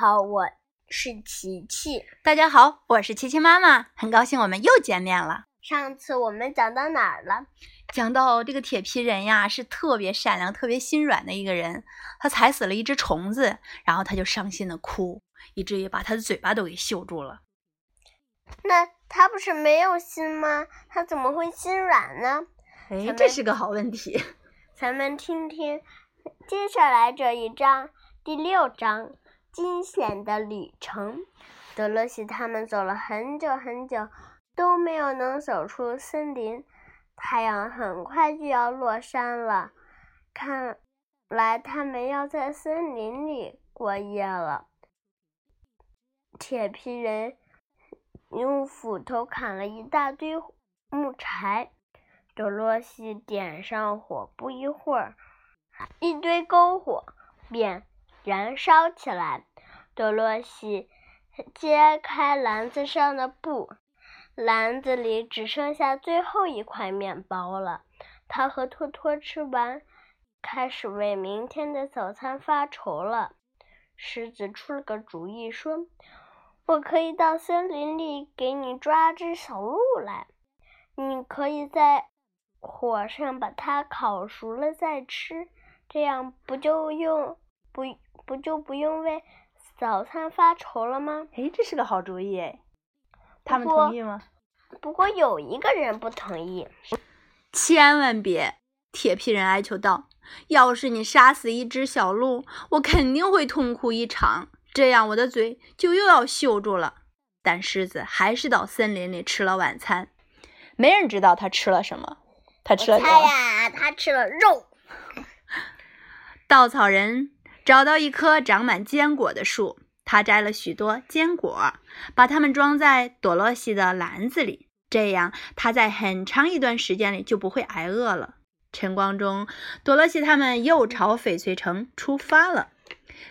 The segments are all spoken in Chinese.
好，我是琪琪。大家好，我是琪琪妈妈，很高兴我们又见面了。上次我们讲到哪儿了？讲到这个铁皮人呀，是特别善良、特别心软的一个人。他踩死了一只虫子，然后他就伤心的哭，以至于把他的嘴巴都给锈住了。那他不是没有心吗？他怎么会心软呢？哎，这是个好问题。咱们听听接下来这一章，第六章。惊险的旅程，德罗西他们走了很久很久，都没有能走出森林。太阳很快就要落山了，看来他们要在森林里过夜了。铁皮人用斧头砍了一大堆木柴，德罗西点上火，不一会儿，一堆篝火便。燃烧起来，多罗西揭开篮子上的布，篮子里只剩下最后一块面包了。他和托托吃完，开始为明天的早餐发愁了。狮子出了个主意，说：“我可以到森林里给你抓只小鹿来，你可以在火上把它烤熟了再吃，这样不就用不？”不就不用为早餐发愁了吗？哎，这是个好主意哎！他们同意吗？不过有一个人不同意。千万别！铁皮人哀求道：“要是你杀死一只小鹿，我肯定会痛哭一场，这样我的嘴就又要锈住了。”但狮子还是到森林里吃了晚餐。没人知道他吃了什么。他吃了什么？猜呀，他吃了肉。稻草人。找到一棵长满坚果的树，他摘了许多坚果，把它们装在朵洛西的篮子里，这样他在很长一段时间里就不会挨饿了。晨光中，朵洛西他们又朝翡翠城出发了。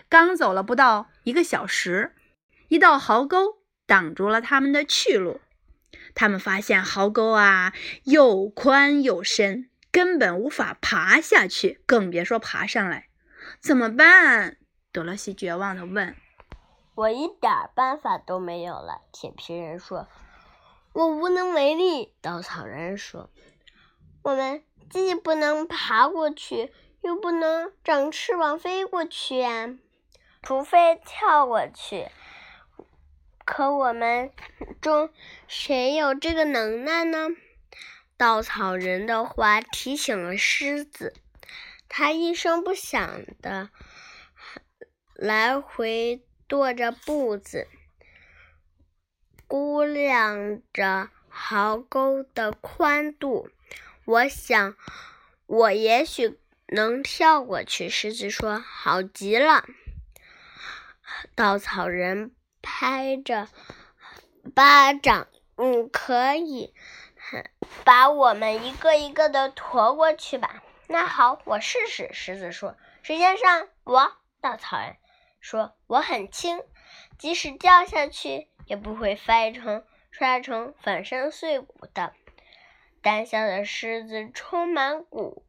刚走了不到一个小时，一道壕沟挡住了他们的去路。他们发现壕沟啊又宽又深，根本无法爬下去，更别说爬上来。怎么办？多罗西绝望地问。“我一点办法都没有了。”铁皮人说。“我无能为力。”稻草人说。“我们既不能爬过去，又不能长翅膀飞过去呀，除非跳过去。可我们中谁有这个能耐呢？”稻草人的话提醒了狮子。他一声不响的来回踱着步子，估量着壕沟的宽度。我想，我也许能跳过去。狮子说：“好极了！”稻草人拍着巴掌：“嗯，可以，把我们一个一个的驮过去吧。”那好，我试试。狮子说：“时间上，我。”稻草人说：“我很轻，即使掉下去也不会摔成摔成粉身碎骨的。”胆小的狮子充满顾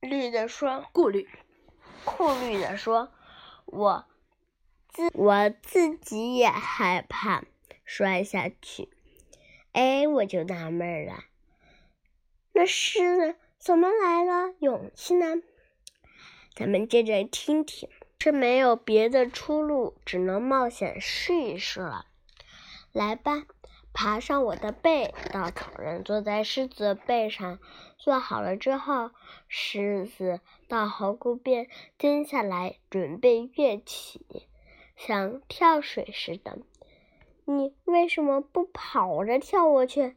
虑的说：“顾虑，顾虑的说，我自我自己也害怕摔下去。”哎，我就纳闷了，那狮子。怎么来了勇气呢？咱们接着听听。是没有别的出路，只能冒险试一试了。来吧，爬上我的背。稻草人坐在狮子的背上，坐好了之后，狮子到壕沟边蹲下来，准备跃起，像跳水似的。你为什么不跑着跳过去？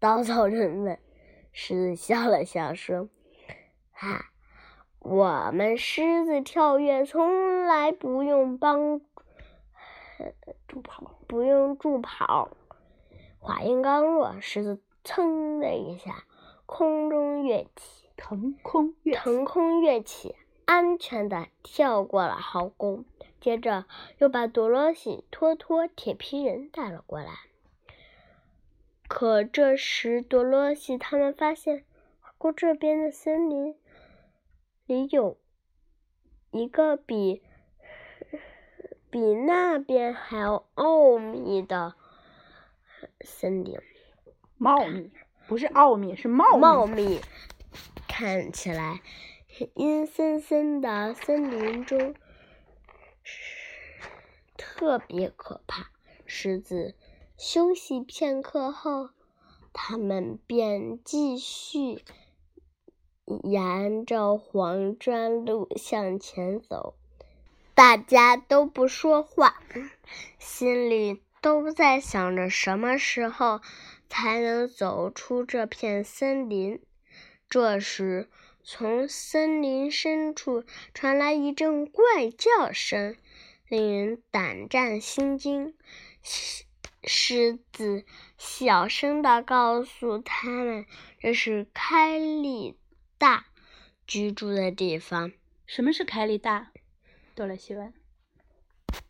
稻草人问。狮子笑了笑说：“哈，我们狮子跳跃从来不用帮助跑，不用助跑。”话音刚落，狮子噌的一下，空中跃起，腾空跃，腾空跃起，安全的跳过了壕沟，接着又把多罗西、托托、铁皮人带了过来。可这时，多罗西他们发现，过这边的森林里有一个比比比那边还要奥秘的森林。茂密不是奥秘，是茂茂密，看起来阴森森的森林中特别可怕。狮子休息片刻后，他们便继续沿着黄砖路向前走。大家都不说话，心里都在想着什么时候才能走出这片森林。这时，从森林深处传来一阵怪叫声，令人胆战心惊。狮子小声的告诉他们：“这是凯利大居住的地方。”什么是凯利大？多了西问。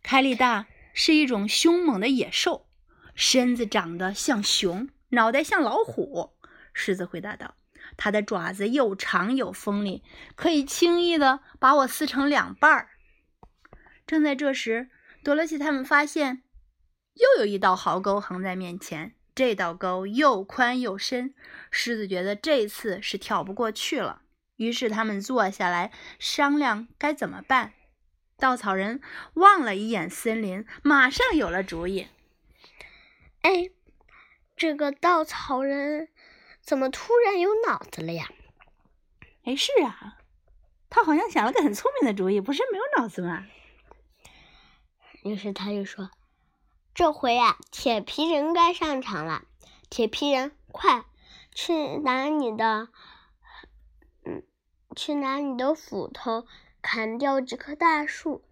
凯利大是一种凶猛的野兽，身子长得像熊，脑袋像老虎。狮子回答道：“它的爪子又长又锋利，可以轻易的把我撕成两半儿。”正在这时，多萝西他们发现又有一道壕沟横在面前。这道沟又宽又深，狮子觉得这次是跳不过去了。于是他们坐下来商量该怎么办。稻草人望了一眼森林，马上有了主意。哎，这个稻草人怎么突然有脑子了呀？哎，是啊，他好像想了个很聪明的主意，不是没有脑子吗？于是他就说：“这回啊，铁皮人该上场了。铁皮人，快去拿你的，嗯，去拿你的斧头。”砍掉几棵大树，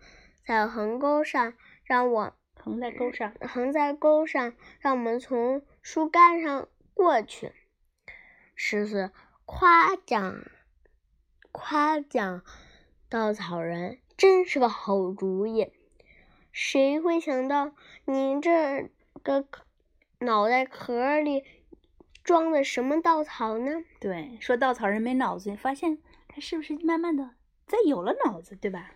在横沟上，让我横在沟上，横在沟上，让我们从树干上过去。狮子夸奖夸奖稻草人，真是个好主意。谁会想到你这个脑袋壳里装的什么稻草呢？对，说稻草人没脑子，发现他是不是慢慢的？在有了脑子，对吧？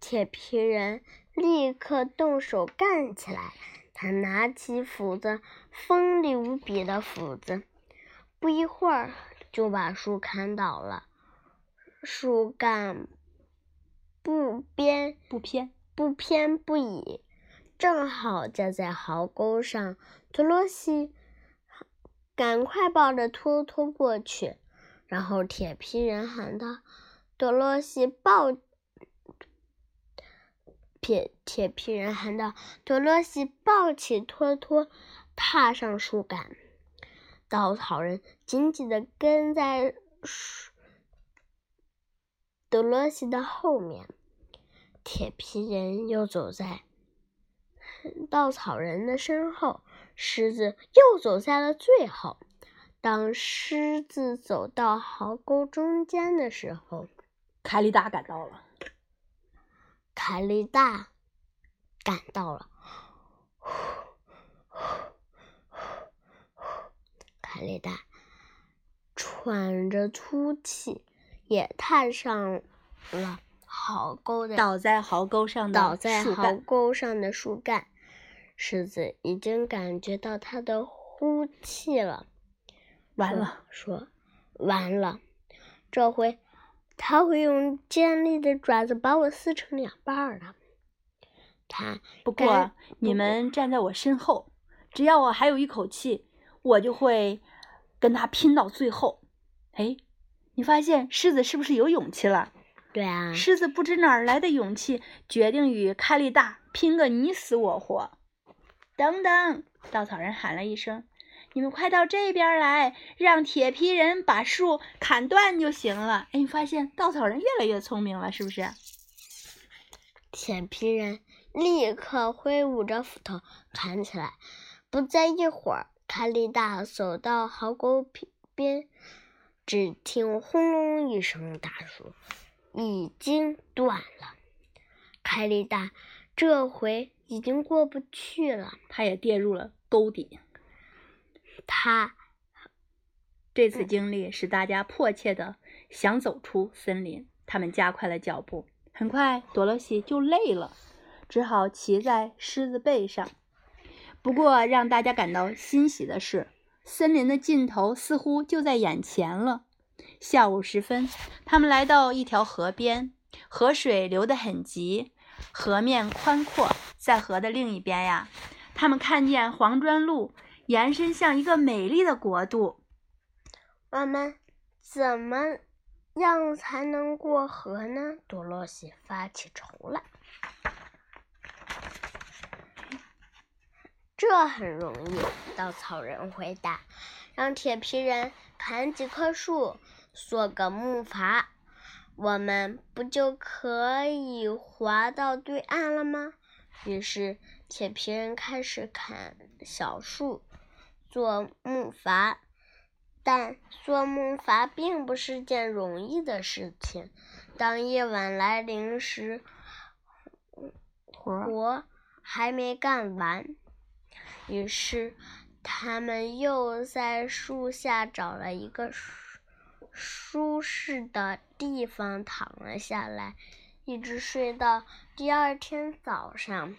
铁皮人立刻动手干起来。他拿起斧子，锋利无比的斧子，不一会儿就把树砍倒了。树干不偏不偏不偏不倚，正好架在壕沟上。多罗西赶快抱着托托过去，然后铁皮人喊道。多罗西抱铁铁皮人喊道：“多罗西抱起托托，踏上树干。稻草人紧紧地跟在树多罗西的后面，铁皮人又走在稻草人的身后，狮子又走在了最后。当狮子走到壕沟中间的时候，凯利达赶到了，凯利达赶到了，凯利达喘着粗气，也踏上了壕沟的倒在壕沟上的倒在壕沟上的树干。狮子已经感觉到它的呼气了，完了，说完了，这回。他会用尖利的爪子把我撕成两半儿的。他不过你们站在我身后，只要我还有一口气，我就会跟他拼到最后。哎，你发现狮子是不是有勇气了？对啊，狮子不知哪儿来的勇气，决定与开利大拼个你死我活。等等，稻草人喊了一声。你们快到这边来，让铁皮人把树砍断就行了。哎，你发现稻草人越来越聪明了，是不是？铁皮人立刻挥舞着斧头砍起来。不在一会儿，卡利大走到壕沟边，只听轰隆一声，大树已经断了。凯利达这回已经过不去了，他也跌入了沟底。他这次经历使大家迫切的想走出森林，他们加快了脚步。很快，多萝西就累了，只好骑在狮子背上。不过，让大家感到欣喜的是，森林的尽头似乎就在眼前了。下午时分，他们来到一条河边，河水流得很急，河面宽阔。在河的另一边呀，他们看见黄砖路延伸向一个美丽的国度。我们怎么样才能过河呢？多罗西发起愁来。这很容易，稻草人回答：“让铁皮人砍几棵树，做个木筏，我们不就可以划到对岸了吗？”于是，铁皮人开始砍小树，做木筏。但做木筏并不是件容易的事情。当夜晚来临时，活还没干完。于是，他们又在树下找了一个舒舒适的地方躺了下来，一直睡到第二天早上。